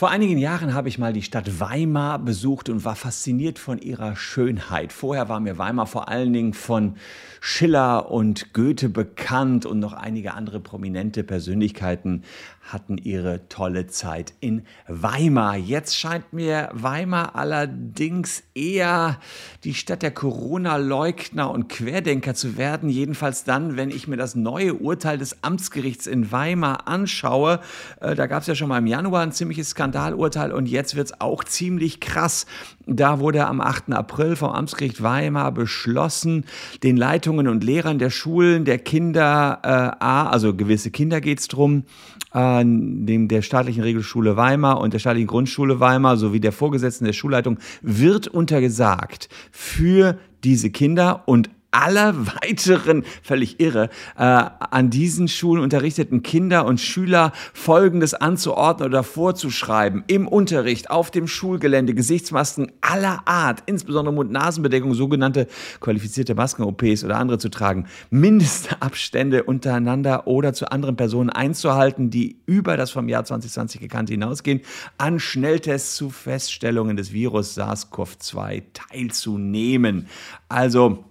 Vor einigen Jahren habe ich mal die Stadt Weimar besucht und war fasziniert von ihrer Schönheit. Vorher war mir Weimar vor allen Dingen von Schiller und Goethe bekannt und noch einige andere prominente Persönlichkeiten hatten ihre tolle Zeit in Weimar. Jetzt scheint mir Weimar allerdings eher die Stadt der Corona-Leugner und Querdenker zu werden. Jedenfalls dann, wenn ich mir das neue Urteil des Amtsgerichts in Weimar anschaue. Äh, da gab es ja schon mal im Januar ein ziemliches Skandalurteil und jetzt wird es auch ziemlich krass. Da wurde am 8. April vom Amtsgericht Weimar beschlossen, den Leitungen und Lehrern der Schulen, der Kinder äh, A, also gewisse Kinder geht es drum, äh, der staatlichen Regelschule Weimar und der staatlichen Grundschule Weimar sowie der Vorgesetzten der Schulleitung wird untergesagt, für diese Kinder und aller weiteren, völlig irre, äh, an diesen Schulen unterrichteten Kinder und Schüler Folgendes anzuordnen oder vorzuschreiben. Im Unterricht, auf dem Schulgelände, Gesichtsmasken aller Art, insbesondere Mund-Nasen-Bedeckung, sogenannte qualifizierte Masken-OPs oder andere zu tragen, Mindestabstände untereinander oder zu anderen Personen einzuhalten, die über das vom Jahr 2020 gekannte hinausgehen, an Schnelltests zu Feststellungen des Virus SARS-CoV-2 teilzunehmen. Also,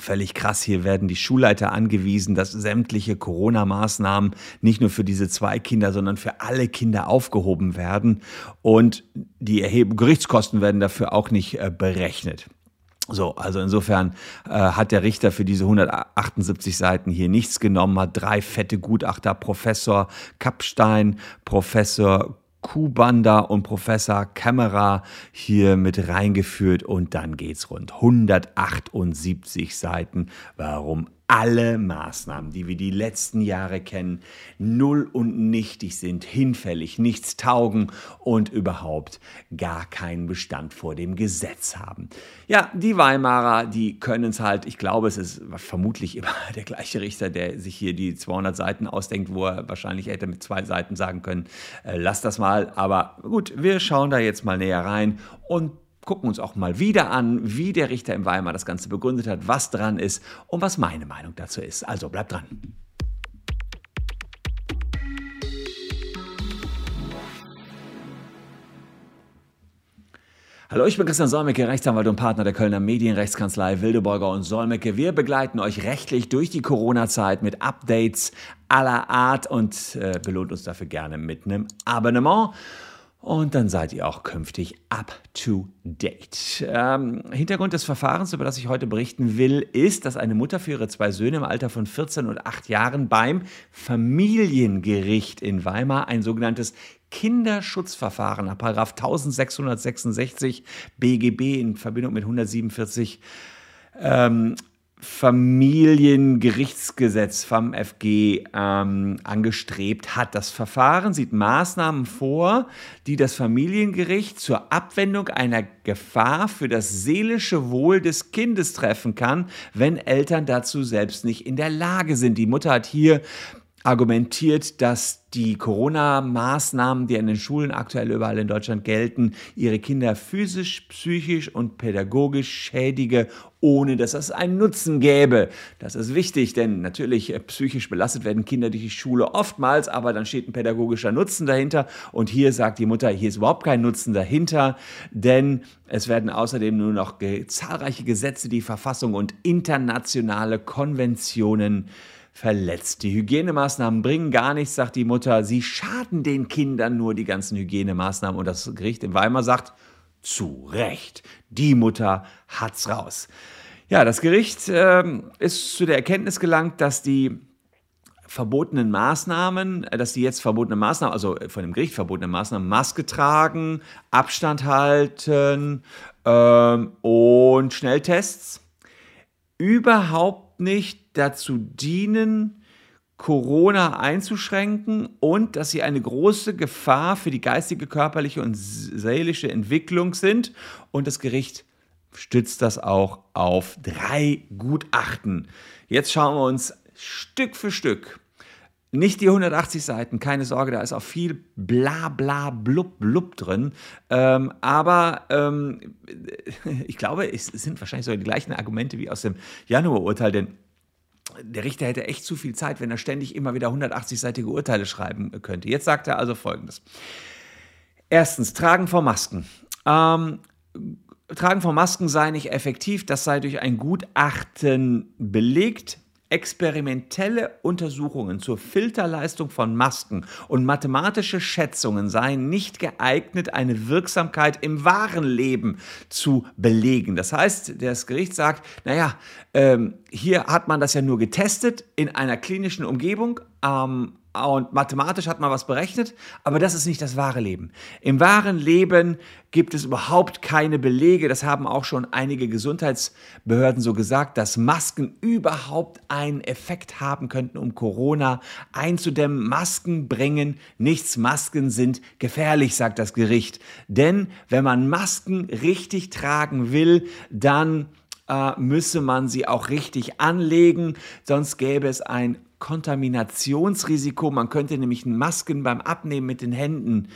Völlig krass, hier werden die Schulleiter angewiesen, dass sämtliche Corona-Maßnahmen nicht nur für diese zwei Kinder, sondern für alle Kinder aufgehoben werden. Und die Erhebung Gerichtskosten werden dafür auch nicht äh, berechnet. So, also insofern äh, hat der Richter für diese 178 Seiten hier nichts genommen, hat drei fette Gutachter, Professor Kapstein, Professor Kubanda und Professor Kämmerer hier mit reingeführt und dann geht's rund. 178 Seiten. Warum alle Maßnahmen, die wir die letzten Jahre kennen, null und nichtig sind, hinfällig, nichts taugen und überhaupt gar keinen Bestand vor dem Gesetz haben. Ja, die Weimarer, die können es halt, ich glaube, es ist vermutlich immer der gleiche Richter, der sich hier die 200 Seiten ausdenkt, wo er wahrscheinlich hätte mit zwei Seiten sagen können, äh, lass das mal. Aber gut, wir schauen da jetzt mal näher rein und gucken uns auch mal wieder an, wie der Richter in Weimar das Ganze begründet hat, was dran ist und was meine Meinung dazu ist. Also bleibt dran. Hallo, ich bin Christian Solmecke, Rechtsanwalt und Partner der Kölner Medienrechtskanzlei Wildeborger und Solmecke. Wir begleiten euch rechtlich durch die Corona-Zeit mit Updates aller Art und äh, belohnt uns dafür gerne mit einem Abonnement. Und dann seid ihr auch künftig up to date. Ähm, Hintergrund des Verfahrens, über das ich heute berichten will, ist, dass eine Mutter für ihre zwei Söhne im Alter von 14 und 8 Jahren beim Familiengericht in Weimar ein sogenanntes Kinderschutzverfahren nach 1666 BGB in Verbindung mit 147 ähm, Familiengerichtsgesetz vom FG ähm, angestrebt hat. Das Verfahren sieht Maßnahmen vor, die das Familiengericht zur Abwendung einer Gefahr für das seelische Wohl des Kindes treffen kann, wenn Eltern dazu selbst nicht in der Lage sind. Die Mutter hat hier argumentiert, dass die Corona-Maßnahmen, die an den Schulen aktuell überall in Deutschland gelten, ihre Kinder physisch, psychisch und pädagogisch schädige, ohne dass es einen Nutzen gäbe. Das ist wichtig, denn natürlich äh, psychisch belastet werden Kinder durch die Schule oftmals, aber dann steht ein pädagogischer Nutzen dahinter. Und hier sagt die Mutter, hier ist überhaupt kein Nutzen dahinter, denn es werden außerdem nur noch zahlreiche Gesetze, die Verfassung und internationale Konventionen verletzt. Die Hygienemaßnahmen bringen gar nichts, sagt die Mutter. Sie schaden den Kindern nur, die ganzen Hygienemaßnahmen. Und das Gericht in Weimar sagt, zu Recht, die Mutter hat's raus. Ja, das Gericht äh, ist zu der Erkenntnis gelangt, dass die verbotenen Maßnahmen, äh, dass die jetzt verbotenen Maßnahmen, also von dem Gericht verbotene Maßnahmen, Maske tragen, Abstand halten ähm, und Schnelltests überhaupt nicht dazu dienen, Corona einzuschränken und dass sie eine große Gefahr für die geistige, körperliche und seelische Entwicklung sind. Und das Gericht stützt das auch auf drei Gutachten. Jetzt schauen wir uns Stück für Stück nicht die 180 Seiten, keine Sorge, da ist auch viel bla bla blub blub drin. Ähm, aber ähm, ich glaube, es sind wahrscheinlich so die gleichen Argumente wie aus dem Januar-Urteil, denn der Richter hätte echt zu viel Zeit, wenn er ständig immer wieder 180-seitige Urteile schreiben könnte. Jetzt sagt er also Folgendes. Erstens, Tragen von Masken. Ähm, Tragen von Masken sei nicht effektiv, das sei durch ein Gutachten belegt. Experimentelle Untersuchungen zur Filterleistung von Masken und mathematische Schätzungen seien nicht geeignet, eine Wirksamkeit im wahren Leben zu belegen. Das heißt, das Gericht sagt, naja, ähm, hier hat man das ja nur getestet in einer klinischen Umgebung, ähm, und mathematisch hat man was berechnet, aber das ist nicht das wahre Leben. Im wahren Leben gibt es überhaupt keine Belege, das haben auch schon einige Gesundheitsbehörden so gesagt, dass Masken überhaupt einen Effekt haben könnten, um Corona einzudämmen. Masken bringen nichts, Masken sind gefährlich, sagt das Gericht. Denn wenn man Masken richtig tragen will, dann äh, müsse man sie auch richtig anlegen, sonst gäbe es ein Kontaminationsrisiko. Man könnte nämlich Masken beim Abnehmen mit den Händen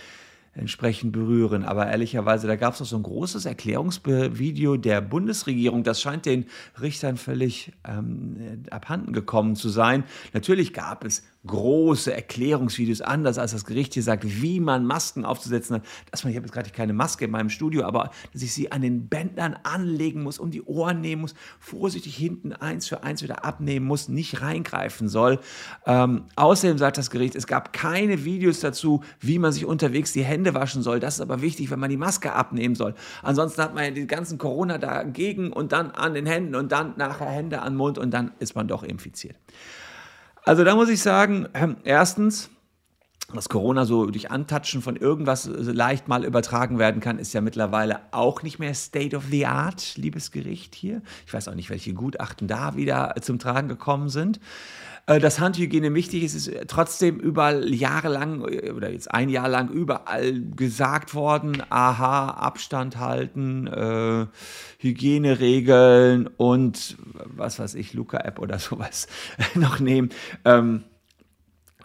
entsprechend berühren. Aber ehrlicherweise, da gab es noch so ein großes Erklärungsvideo der Bundesregierung. Das scheint den Richtern völlig ähm, abhanden gekommen zu sein. Natürlich gab es große Erklärungsvideos, anders als das Gericht hier sagt, wie man Masken aufzusetzen hat. Dass man, ich habe jetzt gerade keine Maske in meinem Studio, aber dass ich sie an den Bändern anlegen muss, um die Ohren nehmen muss, vorsichtig hinten eins für eins wieder abnehmen muss, nicht reingreifen soll. Ähm, außerdem sagt das Gericht, es gab keine Videos dazu, wie man sich unterwegs die Hände waschen soll. Das ist aber wichtig, wenn man die Maske abnehmen soll. Ansonsten hat man ja die ganzen Corona dagegen und dann an den Händen und dann nachher Hände an den Mund und dann ist man doch infiziert. Also da muss ich sagen, ähm, erstens, dass Corona so durch Antatschen von irgendwas leicht mal übertragen werden kann, ist ja mittlerweile auch nicht mehr State of the Art, liebes Gericht hier. Ich weiß auch nicht, welche Gutachten da wieder zum Tragen gekommen sind. Äh, dass Handhygiene wichtig ist, ist trotzdem überall jahrelang äh, oder jetzt ein Jahr lang überall gesagt worden. Aha, Abstand halten, äh, Hygieneregeln und was weiß ich, Luca-App oder sowas noch nehmen. Ähm,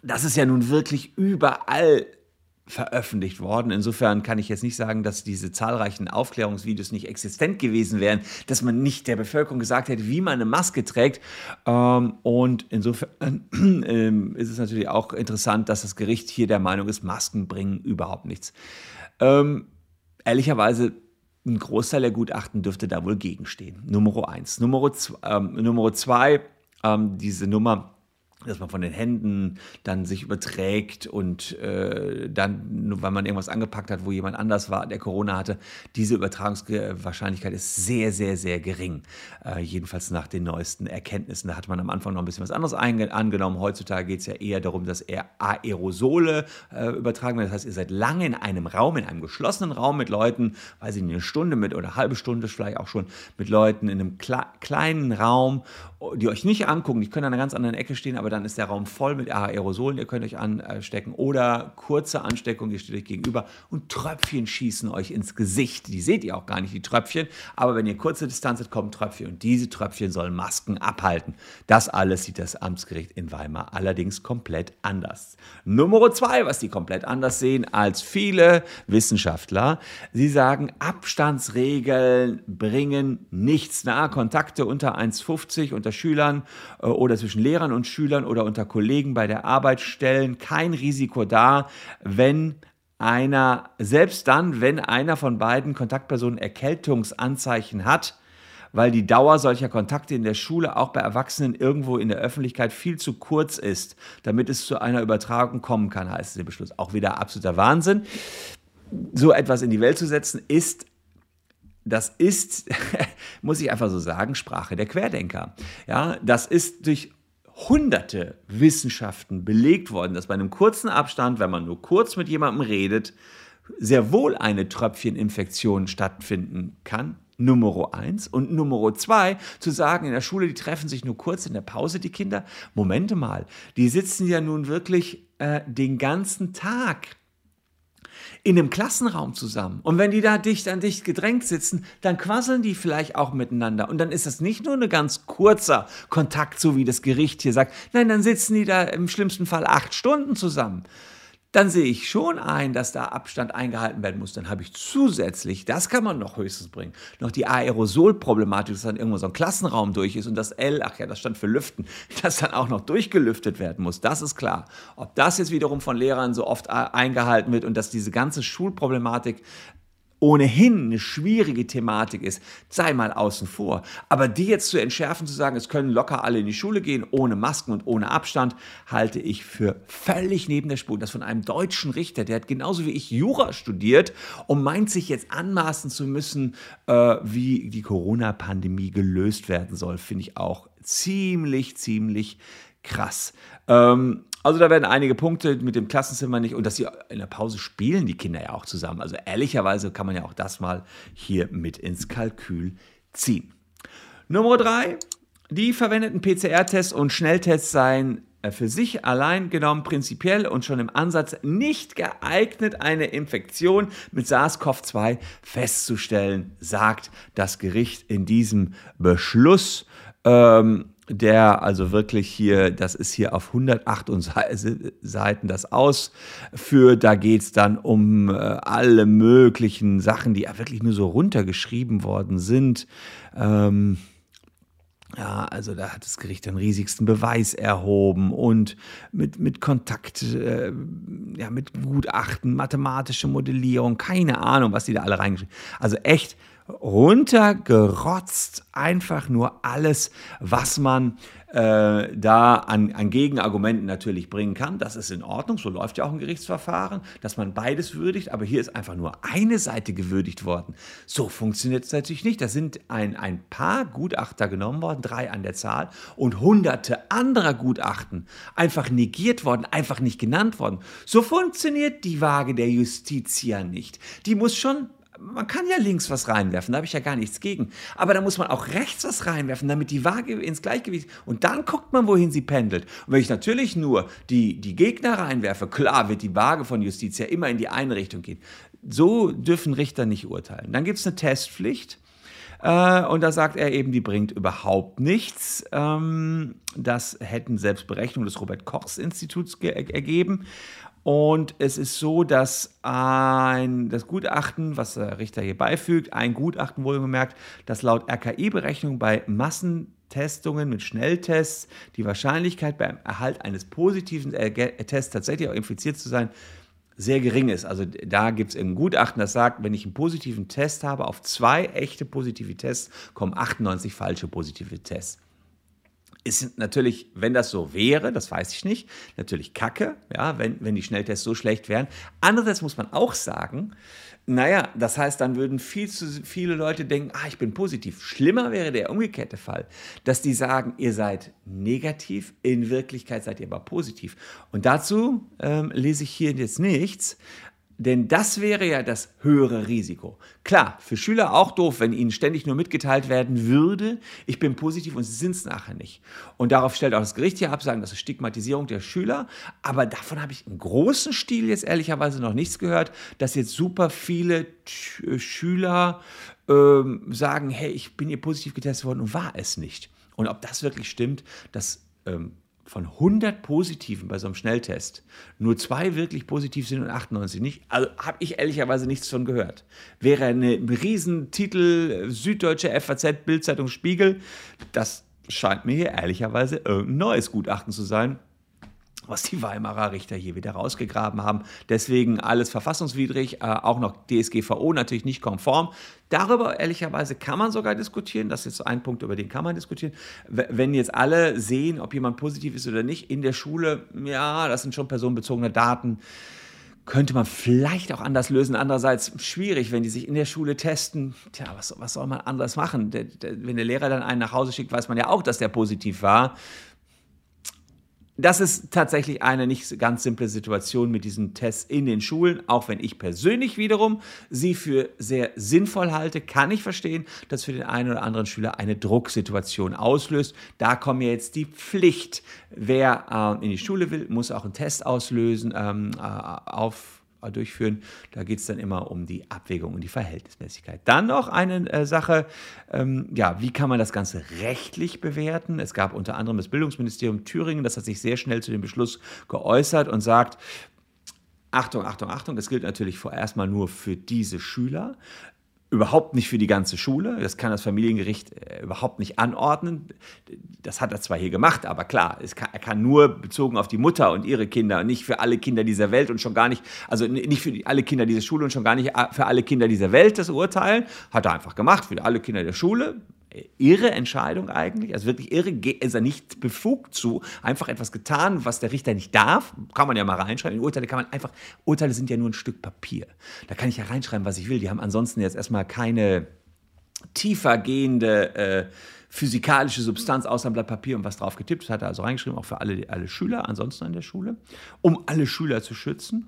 das ist ja nun wirklich überall veröffentlicht worden. Insofern kann ich jetzt nicht sagen, dass diese zahlreichen Aufklärungsvideos nicht existent gewesen wären, dass man nicht der Bevölkerung gesagt hätte, wie man eine Maske trägt. Ähm, und insofern ähm, ist es natürlich auch interessant, dass das Gericht hier der Meinung ist, Masken bringen überhaupt nichts. Ähm, ehrlicherweise ein Großteil der Gutachten dürfte da wohl gegenstehen. Nummer eins. Nummer zwei, ähm, zwei ähm, diese Nummer dass man von den Händen dann sich überträgt und äh, dann, nur weil man irgendwas angepackt hat, wo jemand anders war, der Corona hatte, diese Übertragungswahrscheinlichkeit ist sehr, sehr, sehr gering. Äh, jedenfalls nach den neuesten Erkenntnissen. Da hat man am Anfang noch ein bisschen was anderes angenommen. Heutzutage geht es ja eher darum, dass er Aerosole äh, übertragen wird. Das heißt, ihr seid lange in einem Raum, in einem geschlossenen Raum mit Leuten, weiß ich nicht, eine Stunde mit oder eine halbe Stunde vielleicht auch schon mit Leuten in einem kleinen Raum, die euch nicht angucken, die können an einer ganz anderen Ecke stehen, aber aber dann ist der Raum voll mit Aerosolen, ihr könnt euch anstecken. Oder kurze Ansteckung, ihr steht euch gegenüber und Tröpfchen schießen euch ins Gesicht. Die seht ihr auch gar nicht, die Tröpfchen. Aber wenn ihr kurze Distanz habt, kommen Tröpfchen und diese Tröpfchen sollen Masken abhalten. Das alles sieht das Amtsgericht in Weimar allerdings komplett anders. Nummer zwei, was die komplett anders sehen als viele Wissenschaftler. Sie sagen, Abstandsregeln bringen nichts. Nahe Kontakte unter 1,50 unter Schülern äh, oder zwischen Lehrern und Schülern oder unter Kollegen bei der Arbeit stellen kein Risiko dar, wenn einer, selbst dann, wenn einer von beiden Kontaktpersonen Erkältungsanzeichen hat, weil die Dauer solcher Kontakte in der Schule auch bei Erwachsenen irgendwo in der Öffentlichkeit viel zu kurz ist, damit es zu einer Übertragung kommen kann, heißt der Beschluss. Auch wieder absoluter Wahnsinn. So etwas in die Welt zu setzen, ist das ist, muss ich einfach so sagen, Sprache der Querdenker. Ja, das ist durch hunderte Wissenschaften belegt worden, dass bei einem kurzen Abstand, wenn man nur kurz mit jemandem redet, sehr wohl eine Tröpfcheninfektion stattfinden kann. Nummer eins. Und Nummer zwei, zu sagen, in der Schule, die treffen sich nur kurz in der Pause, die Kinder. Momente mal, die sitzen ja nun wirklich äh, den ganzen Tag in einem Klassenraum zusammen. Und wenn die da dicht an dicht gedrängt sitzen, dann quasseln die vielleicht auch miteinander. Und dann ist das nicht nur ein ganz kurzer Kontakt, so wie das Gericht hier sagt. Nein, dann sitzen die da im schlimmsten Fall acht Stunden zusammen. Dann sehe ich schon ein, dass da Abstand eingehalten werden muss. Dann habe ich zusätzlich, das kann man noch höchstens bringen, noch die Aerosolproblematik, dass dann irgendwo so ein Klassenraum durch ist und das L, ach ja, das stand für Lüften, das dann auch noch durchgelüftet werden muss. Das ist klar. Ob das jetzt wiederum von Lehrern so oft eingehalten wird und dass diese ganze Schulproblematik ohnehin eine schwierige Thematik ist, sei mal außen vor. Aber die jetzt zu entschärfen, zu sagen, es können locker alle in die Schule gehen, ohne Masken und ohne Abstand, halte ich für völlig neben der Spur. Das von einem deutschen Richter, der hat genauso wie ich Jura studiert und meint sich jetzt anmaßen zu müssen, äh, wie die Corona-Pandemie gelöst werden soll, finde ich auch ziemlich, ziemlich krass. Ähm, also da werden einige Punkte mit dem Klassenzimmer nicht und dass sie in der Pause spielen die Kinder ja auch zusammen. Also ehrlicherweise kann man ja auch das mal hier mit ins Kalkül ziehen. Nummer drei, die verwendeten PCR-Tests und Schnelltests seien äh, für sich allein genommen prinzipiell und schon im Ansatz nicht geeignet, eine Infektion mit SARS-CoV-2 festzustellen, sagt das Gericht in diesem Beschluss. Ähm, der also wirklich hier, das ist hier auf 108 Seiten das ausführt. Da geht es dann um äh, alle möglichen Sachen, die ja wirklich nur so runtergeschrieben worden sind. Ähm, ja, also da hat das Gericht den riesigsten Beweis erhoben und mit, mit Kontakt, äh, ja, mit Gutachten, mathematische Modellierung, keine Ahnung, was die da alle reingeschrieben haben. Also echt runtergerotzt, einfach nur alles, was man äh, da an, an Gegenargumenten natürlich bringen kann. Das ist in Ordnung, so läuft ja auch ein Gerichtsverfahren, dass man beides würdigt, aber hier ist einfach nur eine Seite gewürdigt worden. So funktioniert es natürlich nicht. Da sind ein, ein paar Gutachter genommen worden, drei an der Zahl, und hunderte anderer Gutachten einfach negiert worden, einfach nicht genannt worden. So funktioniert die Waage der Justiz ja nicht. Die muss schon man kann ja links was reinwerfen, da habe ich ja gar nichts gegen. Aber da muss man auch rechts was reinwerfen, damit die Waage ins Gleichgewicht. Und dann guckt man, wohin sie pendelt. Und wenn ich natürlich nur die, die Gegner reinwerfe, klar wird die Waage von Justiz ja immer in die eine Richtung gehen. So dürfen Richter nicht urteilen. Dann gibt es eine Testpflicht. Äh, und da sagt er eben, die bringt überhaupt nichts. Ähm, das hätten selbst Berechnungen des Robert-Kochs-Instituts ergeben. Und es ist so, dass ein, das Gutachten, was der Richter hier beifügt, ein Gutachten wohlgemerkt, dass laut RKI-Berechnung bei Massentestungen mit Schnelltests die Wahrscheinlichkeit beim Erhalt eines positiven Tests tatsächlich auch infiziert zu sein sehr gering ist. Also da gibt es ein Gutachten, das sagt, wenn ich einen positiven Test habe, auf zwei echte positive Tests kommen 98 falsche positive Tests ist natürlich, wenn das so wäre, das weiß ich nicht, natürlich kacke, ja, wenn, wenn die Schnelltests so schlecht wären. Andererseits muss man auch sagen, naja, das heißt, dann würden viel zu viele Leute denken, ah, ich bin positiv. Schlimmer wäre der umgekehrte Fall, dass die sagen, ihr seid negativ, in Wirklichkeit seid ihr aber positiv. Und dazu ähm, lese ich hier jetzt nichts, denn das wäre ja das höhere Risiko. Klar, für Schüler auch doof, wenn ihnen ständig nur mitgeteilt werden würde, ich bin positiv und sie sind es nachher nicht. Und darauf stellt auch das Gericht hier ab, sagen, das ist Stigmatisierung der Schüler. Aber davon habe ich im großen Stil jetzt ehrlicherweise noch nichts gehört, dass jetzt super viele Schüler ähm, sagen, hey, ich bin hier positiv getestet worden und war es nicht. Und ob das wirklich stimmt, das ähm, von 100 Positiven bei so einem Schnelltest nur zwei wirklich positiv sind und 98 nicht, also habe ich ehrlicherweise nichts von gehört. Wäre ein Riesentitel Süddeutsche FAZ, Bildzeitung, Spiegel, das scheint mir hier ehrlicherweise irgendein neues Gutachten zu sein was die Weimarer Richter hier wieder rausgegraben haben. Deswegen alles verfassungswidrig, äh, auch noch DSGVO natürlich nicht konform. Darüber ehrlicherweise kann man sogar diskutieren. Das ist ein Punkt, über den kann man diskutieren. Wenn jetzt alle sehen, ob jemand positiv ist oder nicht in der Schule, ja, das sind schon personenbezogene Daten könnte man vielleicht auch anders lösen. Andererseits schwierig, wenn die sich in der Schule testen. Tja, was, was soll man anders machen? Der, der, wenn der Lehrer dann einen nach Hause schickt, weiß man ja auch, dass der positiv war das ist tatsächlich eine nicht ganz simple Situation mit diesen Tests in den Schulen, auch wenn ich persönlich wiederum sie für sehr sinnvoll halte, kann ich verstehen, dass für den einen oder anderen Schüler eine Drucksituation auslöst. Da kommt ja jetzt die Pflicht. Wer äh, in die Schule will, muss auch einen Test auslösen, ähm, äh, auf durchführen. Da geht es dann immer um die Abwägung und die Verhältnismäßigkeit. Dann noch eine äh, Sache, ähm, ja, wie kann man das Ganze rechtlich bewerten? Es gab unter anderem das Bildungsministerium Thüringen, das hat sich sehr schnell zu dem Beschluss geäußert und sagt, Achtung, Achtung, Achtung, das gilt natürlich vorerst mal nur für diese Schüler überhaupt nicht für die ganze Schule. Das kann das Familiengericht äh, überhaupt nicht anordnen. Das hat er zwar hier gemacht, aber klar, kann, er kann nur bezogen auf die Mutter und ihre Kinder und nicht für alle Kinder dieser Welt und schon gar nicht, also nicht für alle Kinder dieser Schule und schon gar nicht äh, für alle Kinder dieser Welt das urteilen. Hat er einfach gemacht, für alle Kinder der Schule irre Entscheidung eigentlich, also wirklich irre, ist er nicht befugt zu, einfach etwas getan, was der Richter nicht darf, kann man ja mal reinschreiben, in Urteile kann man einfach, Urteile sind ja nur ein Stück Papier, da kann ich ja reinschreiben, was ich will, die haben ansonsten jetzt erstmal keine tiefer gehende äh, physikalische Substanz außer ein Blatt Papier und was drauf getippt, das hat er also reingeschrieben, auch für alle, alle Schüler ansonsten an der Schule, um alle Schüler zu schützen.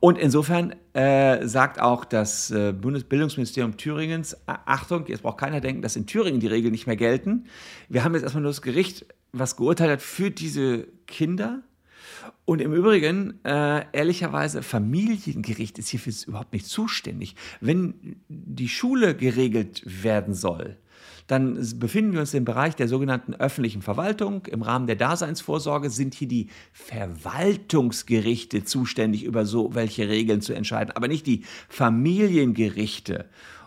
Und insofern äh, sagt auch das äh, Bundesbildungsministerium Thüringens, Achtung, jetzt braucht keiner denken, dass in Thüringen die Regeln nicht mehr gelten. Wir haben jetzt erstmal nur das Gericht, was geurteilt hat für diese Kinder. Und im Übrigen, äh, ehrlicherweise, Familiengericht ist hierfür überhaupt nicht zuständig. Wenn die Schule geregelt werden soll, dann befinden wir uns im Bereich der sogenannten öffentlichen Verwaltung. Im Rahmen der Daseinsvorsorge sind hier die Verwaltungsgerichte zuständig, über so welche Regeln zu entscheiden, aber nicht die Familiengerichte.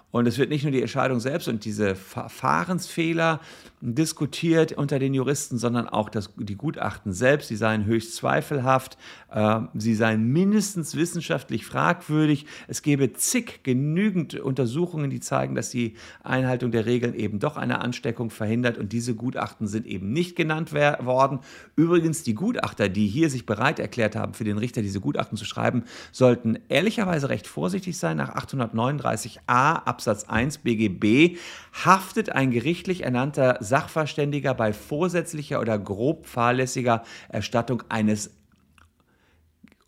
Und es wird nicht nur die Entscheidung selbst und diese Verfahrensfehler diskutiert unter den Juristen, sondern auch das, die Gutachten selbst, sie seien höchst zweifelhaft, äh, sie seien mindestens wissenschaftlich fragwürdig. Es gäbe zig genügend Untersuchungen, die zeigen, dass die Einhaltung der Regeln eben doch eine Ansteckung verhindert und diese Gutachten sind eben nicht genannt worden. Übrigens, die Gutachter, die hier sich bereit erklärt haben, für den Richter diese Gutachten zu schreiben, sollten ehrlicherweise recht vorsichtig sein. Nach 839a Absatz 1 BGB haftet ein gerichtlich ernannter Sachverständiger bei vorsätzlicher oder grob fahrlässiger Erstattung eines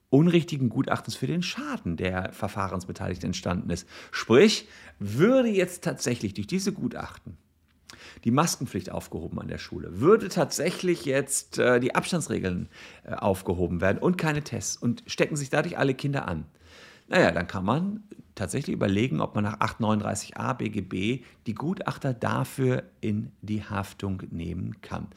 unrichtigen Gutachtens für den Schaden, der Verfahrensbeteiligten entstanden ist. Sprich, würde jetzt tatsächlich durch diese Gutachten die Maskenpflicht aufgehoben an der Schule, würde tatsächlich jetzt äh, die Abstandsregeln äh, aufgehoben werden und keine Tests und stecken sich dadurch alle Kinder an. Naja, dann kann man tatsächlich überlegen, ob man nach 839a BGB die Gutachter dafür in die Haftung nehmen kann.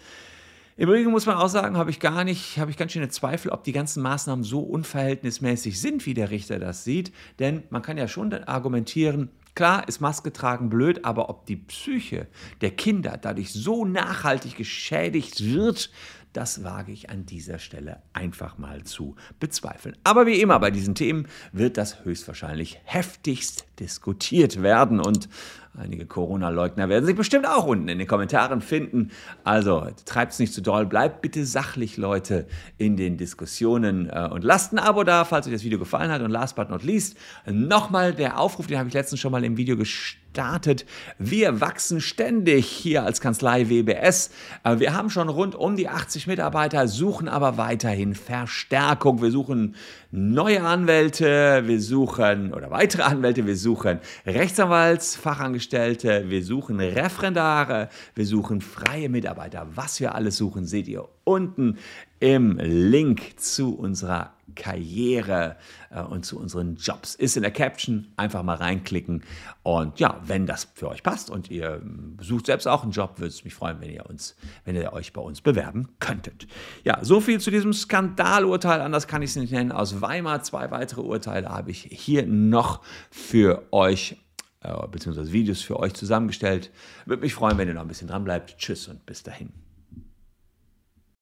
Im Übrigen muss man auch sagen, habe ich gar nicht, habe ich ganz schöne Zweifel, ob die ganzen Maßnahmen so unverhältnismäßig sind, wie der Richter das sieht. Denn man kann ja schon argumentieren, Klar ist Maske tragen blöd, aber ob die Psyche der Kinder dadurch so nachhaltig geschädigt wird, das wage ich an dieser Stelle einfach mal zu bezweifeln. Aber wie immer bei diesen Themen wird das höchstwahrscheinlich heftigst diskutiert werden und Einige Corona-Leugner werden sich bestimmt auch unten in den Kommentaren finden. Also treibt es nicht zu doll, bleibt bitte sachlich, Leute, in den Diskussionen äh, und lasst ein Abo da, falls euch das Video gefallen hat. Und last but not least, nochmal der Aufruf, den habe ich letztens schon mal im Video gestartet. Wir wachsen ständig hier als Kanzlei WBS. Äh, wir haben schon rund um die 80 Mitarbeiter, suchen aber weiterhin Verstärkung. Wir suchen neue Anwälte, wir suchen oder weitere Anwälte, wir suchen Rechtsanwaltsfachangestellte, wir suchen Referendare, wir suchen freie Mitarbeiter. Was wir alles suchen, seht ihr unten im Link zu unserer Karriere äh, und zu unseren Jobs. Ist in der Caption, einfach mal reinklicken. Und ja, wenn das für euch passt und ihr sucht selbst auch einen Job, würde es mich freuen, wenn ihr uns, wenn ihr euch bei uns bewerben könntet. Ja, so viel zu diesem Skandalurteil, anders kann ich es nicht nennen, aus Weimar. Zwei weitere Urteile habe ich hier noch für euch äh, beziehungsweise Videos für euch zusammengestellt. Würde mich freuen, wenn ihr noch ein bisschen dran bleibt. Tschüss und bis dahin.